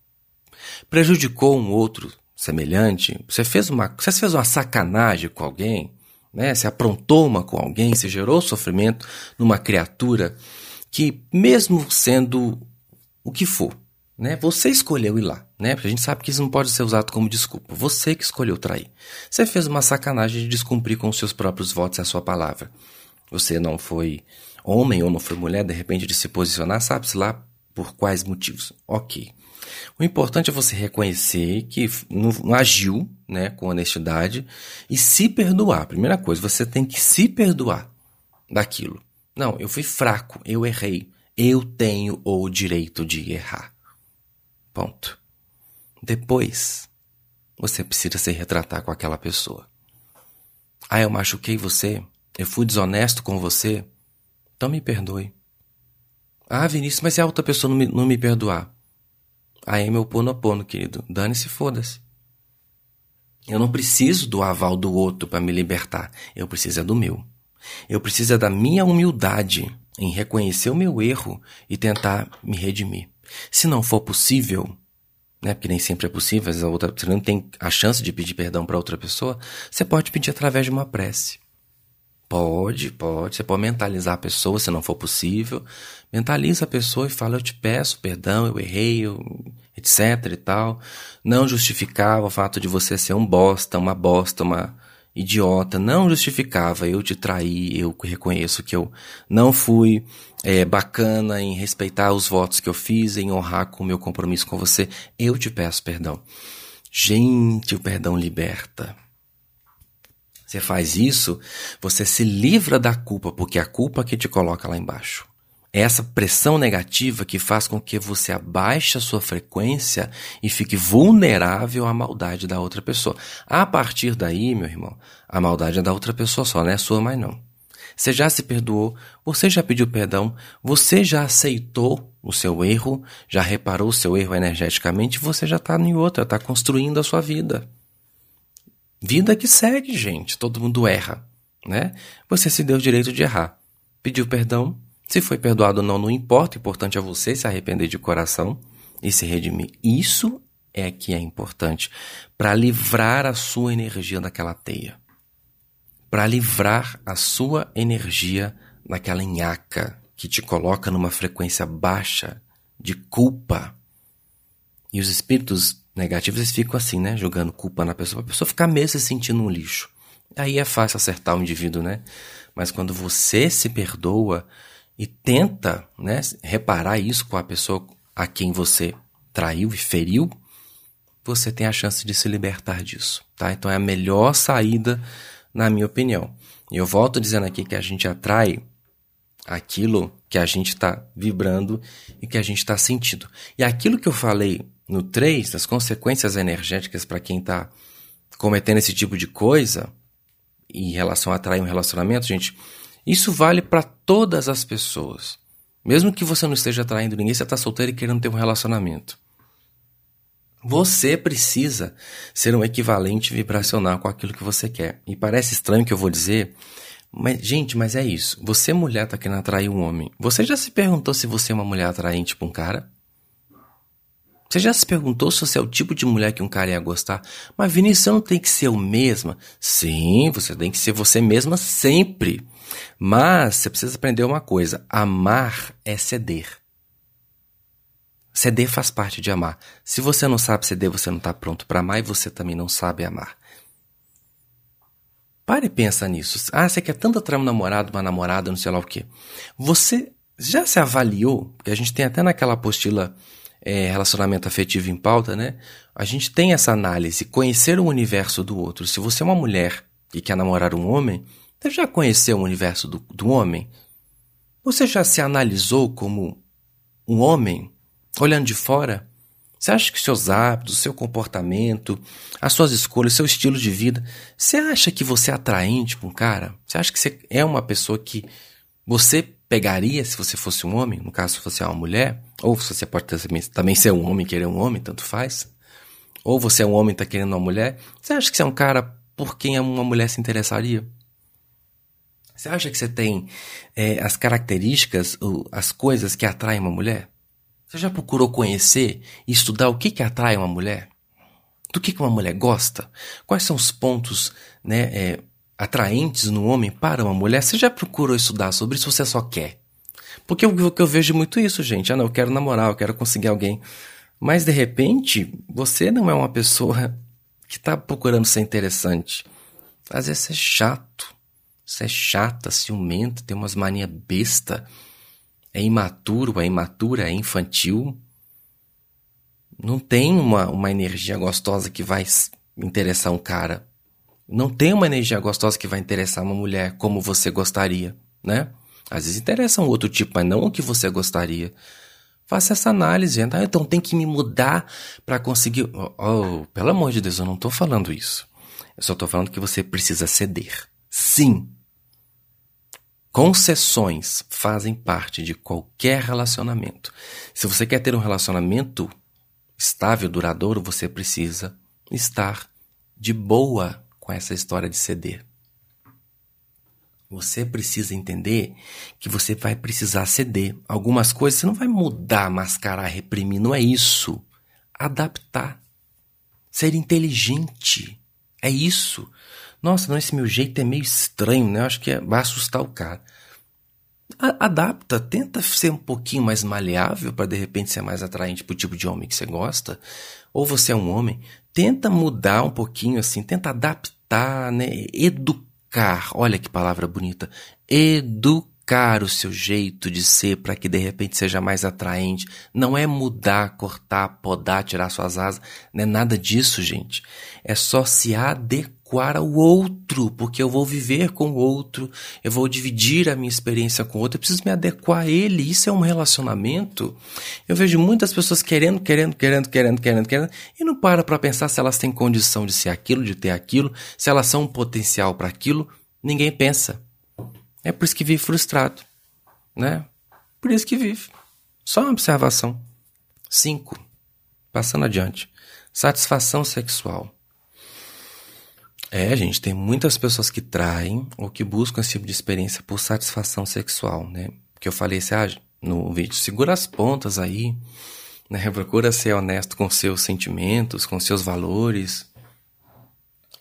prejudicou um outro semelhante, você fez uma, você fez uma sacanagem com alguém, né? Você aprontou uma com alguém, você gerou sofrimento numa criatura que mesmo sendo o que for, né? Você escolheu ir lá, né? Porque a gente sabe que isso não pode ser usado como desculpa. Você que escolheu trair. Você fez uma sacanagem de descumprir com os seus próprios votos e a sua palavra. Você não foi homem ou não foi mulher, de repente, de se posicionar, sabe-se lá por quais motivos. Ok. O importante é você reconhecer que não agiu né, com honestidade e se perdoar. Primeira coisa, você tem que se perdoar daquilo. Não, eu fui fraco, eu errei. Eu tenho o direito de errar. Ponto. Depois, você precisa se retratar com aquela pessoa. Ah, eu machuquei você? Eu fui desonesto com você? Então me perdoe. Ah, Vinícius, mas se a outra pessoa não me, não me perdoar? Aí meu pono, querido. Dane-se, foda-se. Eu não preciso do aval do outro para me libertar. Eu preciso é do meu. Eu preciso é da minha humildade em reconhecer o meu erro e tentar me redimir. Se não for possível, né, porque nem sempre é possível, às vezes a outra, você não tem a chance de pedir perdão para outra pessoa, você pode pedir através de uma prece. Pode, pode. Você pode mentalizar a pessoa, se não for possível. Mentaliza a pessoa e fala: Eu te peço perdão, eu errei, eu... etc e tal. Não justificava o fato de você ser um bosta, uma bosta, uma idiota. Não justificava eu te trair. Eu reconheço que eu não fui é, bacana em respeitar os votos que eu fiz, em honrar com o meu compromisso com você, eu te peço perdão. Gente, o perdão liberta. Você faz isso, você se livra da culpa, porque é a culpa que te coloca lá embaixo. É essa pressão negativa que faz com que você abaixe a sua frequência e fique vulnerável à maldade da outra pessoa. A partir daí, meu irmão, a maldade é da outra pessoa só, não é sua mais não. Você já se perdoou, você já pediu perdão, você já aceitou o seu erro, já reparou o seu erro energeticamente, você já está em outra, está construindo a sua vida. Vida que segue, gente, todo mundo erra, né? Você se deu o direito de errar. Pediu perdão, se foi perdoado ou não, não importa, o importante é você se arrepender de coração e se redimir. Isso é que é importante para livrar a sua energia daquela teia para livrar a sua energia daquela nhaca que te coloca numa frequência baixa de culpa. E os espíritos negativos, eles ficam assim, né? Jogando culpa na pessoa, a pessoa ficar mesmo se sentindo um lixo. Aí é fácil acertar o indivíduo, né? Mas quando você se perdoa e tenta, né, reparar isso com a pessoa a quem você traiu e feriu, você tem a chance de se libertar disso, tá? Então é a melhor saída, na minha opinião. E eu volto dizendo aqui que a gente atrai aquilo que a gente está vibrando e que a gente está sentindo. E aquilo que eu falei no 3, das consequências energéticas para quem está cometendo esse tipo de coisa, em relação a atrair um relacionamento, gente, isso vale para todas as pessoas. Mesmo que você não esteja atraindo ninguém, você está solteiro e querendo ter um relacionamento. Você precisa ser um equivalente vibracional com aquilo que você quer. E parece estranho que eu vou dizer, mas, gente, mas é isso. Você, mulher, está querendo atrair um homem. Você já se perguntou se você é uma mulher atraente para um cara? Você já se perguntou se você é o tipo de mulher que um cara ia gostar? Mas Vinícius, você não tem que ser o mesma? Sim, você tem que ser você mesma sempre. Mas você precisa aprender uma coisa: amar é ceder. Ceder faz parte de amar. Se você não sabe ceder, você não está pronto para amar e você também não sabe amar. Pare e pensa nisso. Ah, você quer tanto atrair um namorado, uma namorada, não sei lá o quê. Você já se avaliou? Porque a gente tem até naquela apostila é, relacionamento afetivo em pauta, né? A gente tem essa análise, conhecer o universo do outro. Se você é uma mulher e quer namorar um homem, você já conheceu o universo do, do homem? Você já se analisou como um homem, olhando de fora? Você acha que seus hábitos, seu comportamento, as suas escolhas, seu estilo de vida, você acha que você é atraente com um cara? Você acha que você é uma pessoa que você pegaria se você fosse um homem? No caso, se você é uma mulher? Ou se você pode também ser um homem querer um homem, tanto faz? Ou você é um homem e está querendo uma mulher? Você acha que você é um cara por quem uma mulher se interessaria? Você acha que você tem é, as características, as coisas que atraem uma mulher? Você já procurou conhecer e estudar o que, que atrai uma mulher? Do que, que uma mulher gosta? Quais são os pontos né, é, atraentes no homem para uma mulher? Você já procurou estudar sobre isso você só quer? Porque eu, eu, eu vejo muito isso, gente. Ah, não, eu quero namorar, eu quero conseguir alguém. Mas de repente, você não é uma pessoa que está procurando ser interessante. Às vezes é chato. Você é chata, ciumenta, tem umas manias besta é imaturo, é imatura, é infantil. Não tem uma, uma energia gostosa que vai interessar um cara. Não tem uma energia gostosa que vai interessar uma mulher como você gostaria, né? Às vezes interessa um outro tipo, mas não o que você gostaria. Faça essa análise. Ah, então tem que me mudar para conseguir. Oh, oh, pelo amor de Deus, eu não estou falando isso. Eu só estou falando que você precisa ceder. Sim, Concessões fazem parte de qualquer relacionamento. Se você quer ter um relacionamento estável, duradouro, você precisa estar de boa com essa história de ceder. Você precisa entender que você vai precisar ceder. Algumas coisas você não vai mudar, mascarar, reprimir. Não é isso. Adaptar. Ser inteligente. É isso. Nossa, não, esse meu jeito é meio estranho, né? Eu acho que é, vai assustar o cara. A, adapta, tenta ser um pouquinho mais maleável para de repente ser mais atraente pro tipo de homem que você gosta. Ou você é um homem, tenta mudar um pouquinho assim, tenta adaptar, né? Educar. Olha que palavra bonita. Educar o seu jeito de ser para que de repente seja mais atraente. Não é mudar, cortar, podar, tirar suas asas. Não é nada disso, gente. É só se adequar ao outro, porque eu vou viver com o outro, eu vou dividir a minha experiência com o outro, eu preciso me adequar a ele. Isso é um relacionamento. Eu vejo muitas pessoas querendo, querendo, querendo, querendo, querendo, querendo, e não para para pensar se elas têm condição de ser aquilo, de ter aquilo, se elas são um potencial para aquilo. Ninguém pensa. É por isso que vive frustrado, né? Por isso que vive. Só uma observação. 5. Passando adiante. Satisfação sexual. É, gente, tem muitas pessoas que traem ou que buscam esse tipo de experiência por satisfação sexual, né? Porque eu falei assim, ah, no vídeo, segura as pontas aí, né? (laughs) Procura ser honesto com seus sentimentos, com seus valores.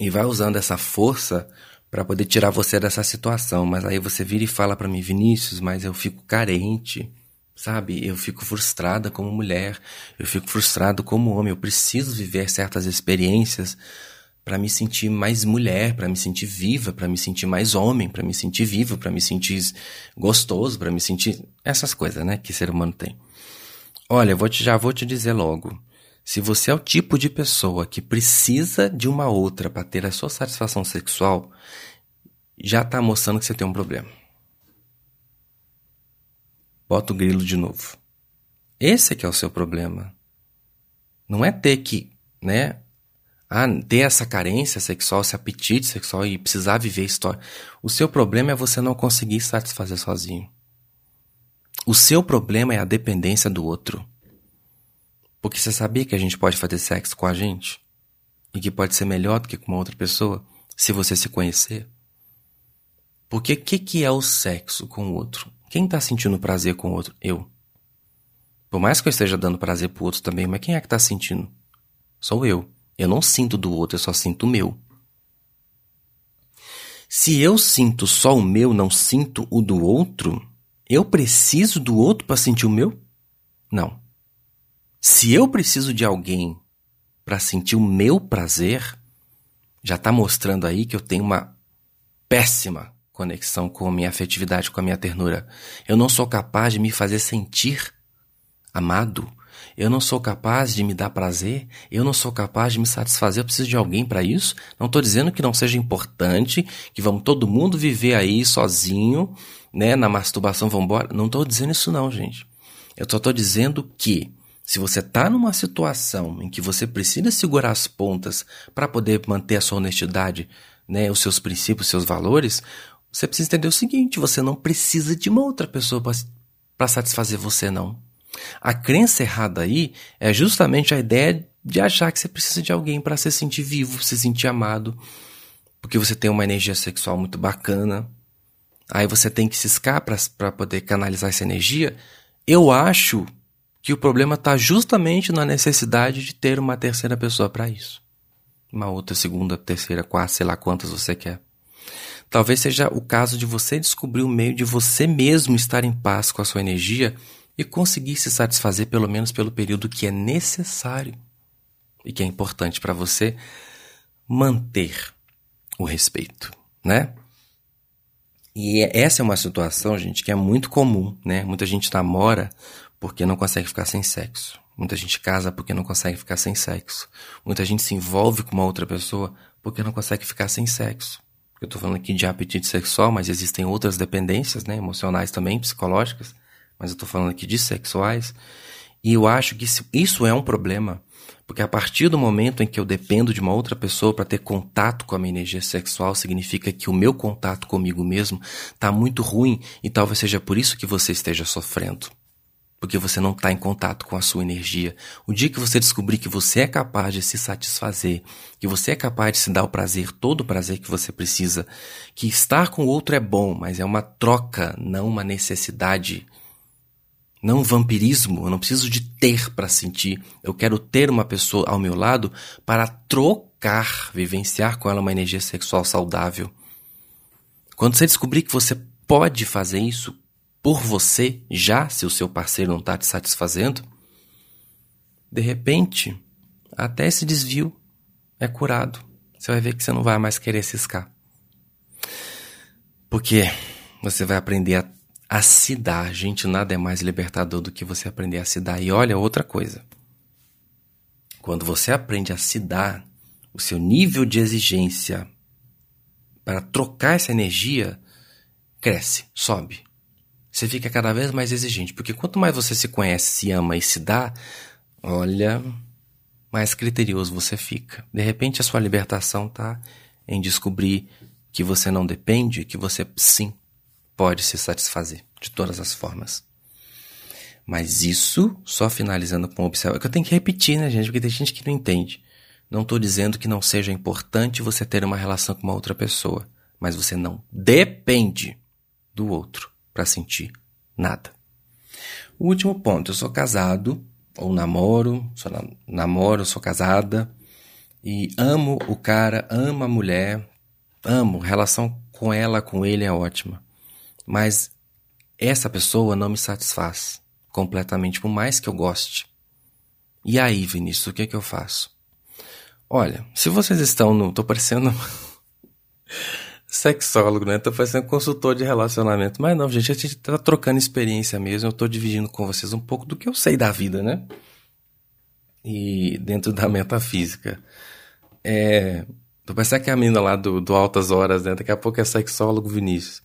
E vai usando essa força para poder tirar você dessa situação. Mas aí você vira e fala para mim, Vinícius, mas eu fico carente. Sabe? Eu fico frustrada como mulher, eu fico frustrado como homem, eu preciso viver certas experiências para me sentir mais mulher, para me sentir viva, para me sentir mais homem, para me sentir vivo, para me sentir gostoso, para me sentir essas coisas, né, que ser humano tem. Olha, vou te, já vou te dizer logo. Se você é o tipo de pessoa que precisa de uma outra para ter a sua satisfação sexual, já está mostrando que você tem um problema. Bota o grilo de novo. Esse é que é o seu problema. Não é ter que, né, ah, ter essa carência sexual, esse apetite sexual e precisar viver história. O seu problema é você não conseguir satisfazer sozinho. O seu problema é a dependência do outro. Porque você sabia que a gente pode fazer sexo com a gente? E que pode ser melhor do que com uma outra pessoa, se você se conhecer? Porque o que, que é o sexo com o outro? Quem está sentindo prazer com o outro? Eu. Por mais que eu esteja dando prazer pro outro também, mas quem é que está sentindo? Sou eu. Eu não sinto do outro, eu só sinto o meu. Se eu sinto só o meu, não sinto o do outro, eu preciso do outro para sentir o meu? Não. Se eu preciso de alguém para sentir o meu prazer, já está mostrando aí que eu tenho uma péssima conexão com a minha afetividade, com a minha ternura. Eu não sou capaz de me fazer sentir amado. Eu não sou capaz de me dar prazer. Eu não sou capaz de me satisfazer. Eu preciso de alguém para isso. Não estou dizendo que não seja importante, que vamos todo mundo viver aí sozinho, né, na masturbação, vamos embora. Não estou dizendo isso não, gente. Eu só estou dizendo que se você está numa situação em que você precisa segurar as pontas para poder manter a sua honestidade, né, os seus princípios, os seus valores, você precisa entender o seguinte: você não precisa de uma outra pessoa para satisfazer você, não. A crença errada aí é justamente a ideia de achar que você precisa de alguém para se sentir vivo, se sentir amado, porque você tem uma energia sexual muito bacana. Aí você tem que ciscar para poder canalizar essa energia. Eu acho que o problema está justamente na necessidade de ter uma terceira pessoa para isso. Uma outra, segunda, terceira, quarta, sei lá quantas você quer. Talvez seja o caso de você descobrir o meio de você mesmo estar em paz com a sua energia e conseguir se satisfazer pelo menos pelo período que é necessário e que é importante para você manter o respeito, né? E essa é uma situação, gente, que é muito comum, né? Muita gente namora porque não consegue ficar sem sexo. Muita gente casa porque não consegue ficar sem sexo. Muita gente se envolve com uma outra pessoa porque não consegue ficar sem sexo. Eu estou falando aqui de apetite sexual, mas existem outras dependências, né, emocionais também, psicológicas, mas eu estou falando aqui de sexuais. E eu acho que isso é um problema, porque a partir do momento em que eu dependo de uma outra pessoa para ter contato com a minha energia sexual, significa que o meu contato comigo mesmo está muito ruim e talvez seja por isso que você esteja sofrendo porque você não está em contato com a sua energia. O dia que você descobrir que você é capaz de se satisfazer, que você é capaz de se dar o prazer, todo o prazer que você precisa, que estar com o outro é bom, mas é uma troca, não uma necessidade. Não vampirismo, eu não preciso de ter para sentir. Eu quero ter uma pessoa ao meu lado para trocar, vivenciar com ela uma energia sexual saudável. Quando você descobrir que você pode fazer isso, por você, já se o seu parceiro não está te satisfazendo, de repente, até esse desvio é curado. Você vai ver que você não vai mais querer ciscar. Porque você vai aprender a, a se dar. Gente, nada é mais libertador do que você aprender a se dar. E olha outra coisa. Quando você aprende a se dar, o seu nível de exigência para trocar essa energia cresce, sobe você fica cada vez mais exigente. Porque quanto mais você se conhece, se ama e se dá, olha, mais criterioso você fica. De repente, a sua libertação está em descobrir que você não depende, que você sim pode se satisfazer de todas as formas. Mas isso, só finalizando com observar, é que eu tenho que repetir, né, gente? Porque tem gente que não entende. Não estou dizendo que não seja importante você ter uma relação com uma outra pessoa, mas você não depende do outro para sentir nada. O último ponto, eu sou casado ou namoro, sou namoro, sou casada e amo o cara, amo a mulher, amo, relação com ela, com ele é ótima. Mas essa pessoa não me satisfaz completamente, por mais que eu goste. E aí, Vinícius, o que é que eu faço? Olha, se vocês estão no. tô parecendo. (laughs) sexólogo, né? Tô parecendo consultor de relacionamento. Mas não, gente, a gente tá trocando experiência mesmo. Eu tô dividindo com vocês um pouco do que eu sei da vida, né? E dentro da metafísica. É. Tô parecendo que a menina lá do, do Altas Horas, né? Daqui a pouco é sexólogo Vinícius.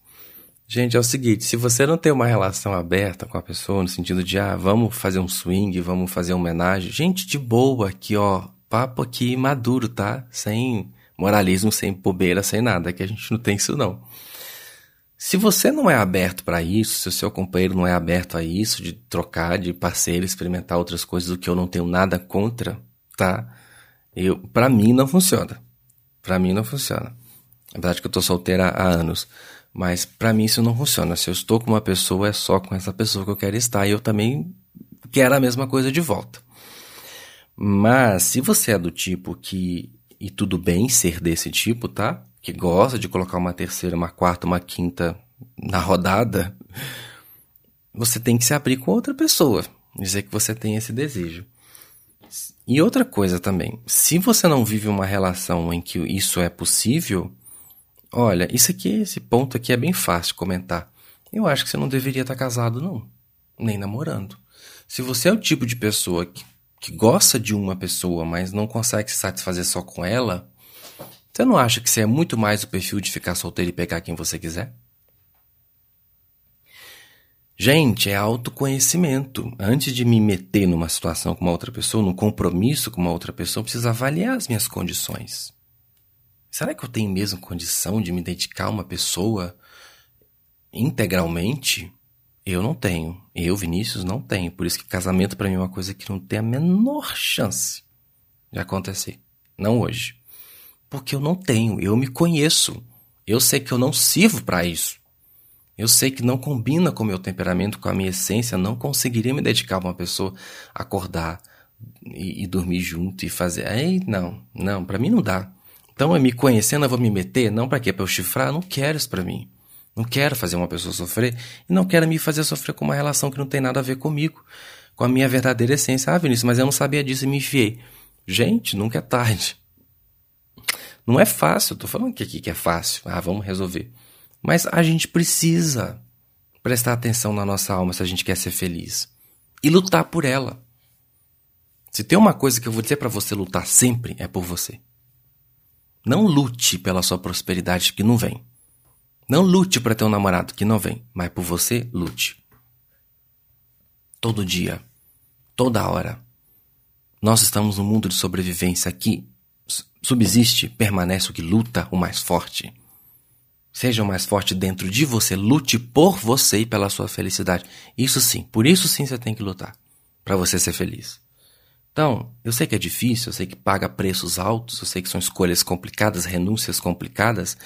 Gente, é o seguinte, se você não tem uma relação aberta com a pessoa, no sentido de, ah, vamos fazer um swing, vamos fazer uma homenagem, gente, de boa aqui, ó, papo aqui maduro, tá? Sem moralismo, sem bobeira, sem nada, que a gente não tem isso não. Se você não é aberto para isso, se o seu companheiro não é aberto a isso, de trocar de parceiro, experimentar outras coisas, o que eu não tenho nada contra, tá? Eu, para mim não funciona. Para mim não funciona. É verdade que eu tô solteira há anos. Mas para mim isso não funciona. Se eu estou com uma pessoa, é só com essa pessoa que eu quero estar. E eu também quero a mesma coisa de volta. Mas se você é do tipo que. E tudo bem ser desse tipo, tá? Que gosta de colocar uma terceira, uma quarta, uma quinta na rodada, você tem que se abrir com outra pessoa. Dizer que você tem esse desejo. E outra coisa também, se você não vive uma relação em que isso é possível, Olha, isso aqui, esse ponto aqui é bem fácil comentar. Eu acho que você não deveria estar casado, não. Nem namorando. Se você é o tipo de pessoa que, que gosta de uma pessoa, mas não consegue se satisfazer só com ela, você não acha que você é muito mais o perfil de ficar solteiro e pegar quem você quiser? Gente, é autoconhecimento. Antes de me meter numa situação com uma outra pessoa, num compromisso com uma outra pessoa, eu preciso avaliar as minhas condições. Será que eu tenho mesmo condição de me dedicar a uma pessoa integralmente? Eu não tenho. Eu, Vinícius, não tenho. Por isso que casamento para mim é uma coisa que não tem a menor chance de acontecer. Não hoje. Porque eu não tenho. Eu me conheço. Eu sei que eu não sirvo para isso. Eu sei que não combina com o meu temperamento, com a minha essência. Não conseguiria me dedicar a uma pessoa, acordar e, e dormir junto e fazer. Ei, não, não, para mim não dá. Então, me conhecendo, eu vou me meter? Não para quê? Para eu chifrar? Não quero isso para mim. Não quero fazer uma pessoa sofrer e não quero me fazer sofrer com uma relação que não tem nada a ver comigo, com a minha verdadeira essência. Ah, Vinícius, mas eu não sabia disso e me enfiei. Gente, nunca é tarde. Não é fácil, tô falando que aqui que é fácil. Ah, vamos resolver. Mas a gente precisa prestar atenção na nossa alma se a gente quer ser feliz e lutar por ela. Se tem uma coisa que eu vou dizer para você lutar sempre é por você. Não lute pela sua prosperidade que não vem. Não lute para ter um namorado que não vem, mas por você, lute. Todo dia, toda hora. Nós estamos num mundo de sobrevivência aqui. Subsiste, permanece o que luta, o mais forte. Seja o mais forte dentro de você, lute por você e pela sua felicidade. Isso sim, por isso sim você tem que lutar, para você ser feliz. Então, eu sei que é difícil, eu sei que paga preços altos, eu sei que são escolhas complicadas, renúncias complicadas,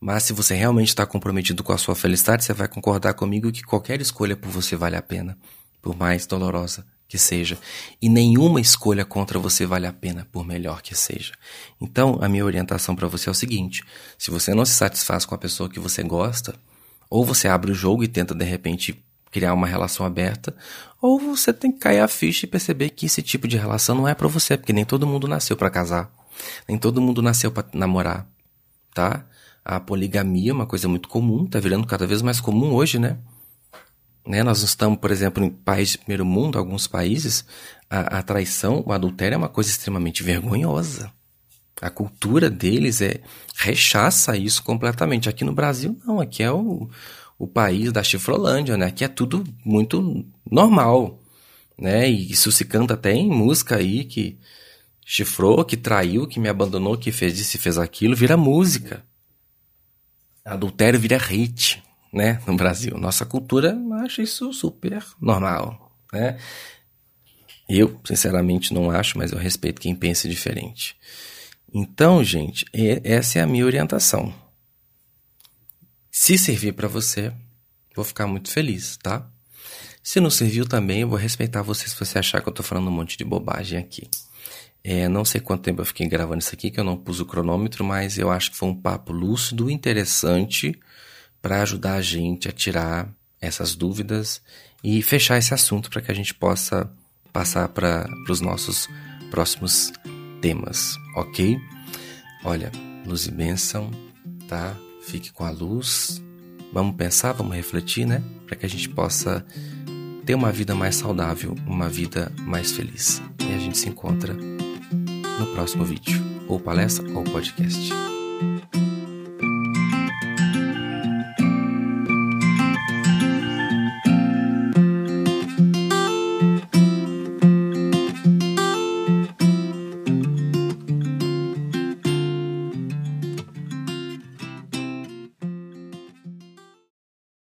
mas se você realmente está comprometido com a sua felicidade, você vai concordar comigo que qualquer escolha por você vale a pena, por mais dolorosa que seja. E nenhuma escolha contra você vale a pena, por melhor que seja. Então, a minha orientação para você é o seguinte: se você não se satisfaz com a pessoa que você gosta, ou você abre o jogo e tenta de repente criar uma relação aberta, ou você tem que cair a ficha e perceber que esse tipo de relação não é para você, porque nem todo mundo nasceu para casar, nem todo mundo nasceu para namorar, tá? A poligamia é uma coisa muito comum, tá virando cada vez mais comum hoje, né? né? Nós estamos, por exemplo, em países de primeiro mundo, alguns países, a, a traição, o adultério é uma coisa extremamente vergonhosa. A cultura deles é rechaça isso completamente. Aqui no Brasil, não. Aqui é o, o país da chifrolândia, né? Que é tudo muito normal, né? E isso se canta até em música aí que chifrou, que traiu, que me abandonou, que fez isso e fez aquilo, vira música. Adultério vira hit, né? No Brasil. Nossa cultura acha isso super normal, né? Eu, sinceramente, não acho, mas eu respeito quem pensa diferente. Então, gente, essa é a minha orientação. Se servir para você, vou ficar muito feliz, tá? Se não serviu também, eu vou respeitar você se você achar que eu tô falando um monte de bobagem aqui. É, não sei quanto tempo eu fiquei gravando isso aqui, que eu não pus o cronômetro, mas eu acho que foi um papo lúcido, interessante, para ajudar a gente a tirar essas dúvidas e fechar esse assunto para que a gente possa passar para os nossos próximos temas, ok? Olha, luz e bênção, tá? Fique com a luz. Vamos pensar, vamos refletir, né? Para que a gente possa ter uma vida mais saudável, uma vida mais feliz. E a gente se encontra no próximo vídeo, ou palestra ou podcast.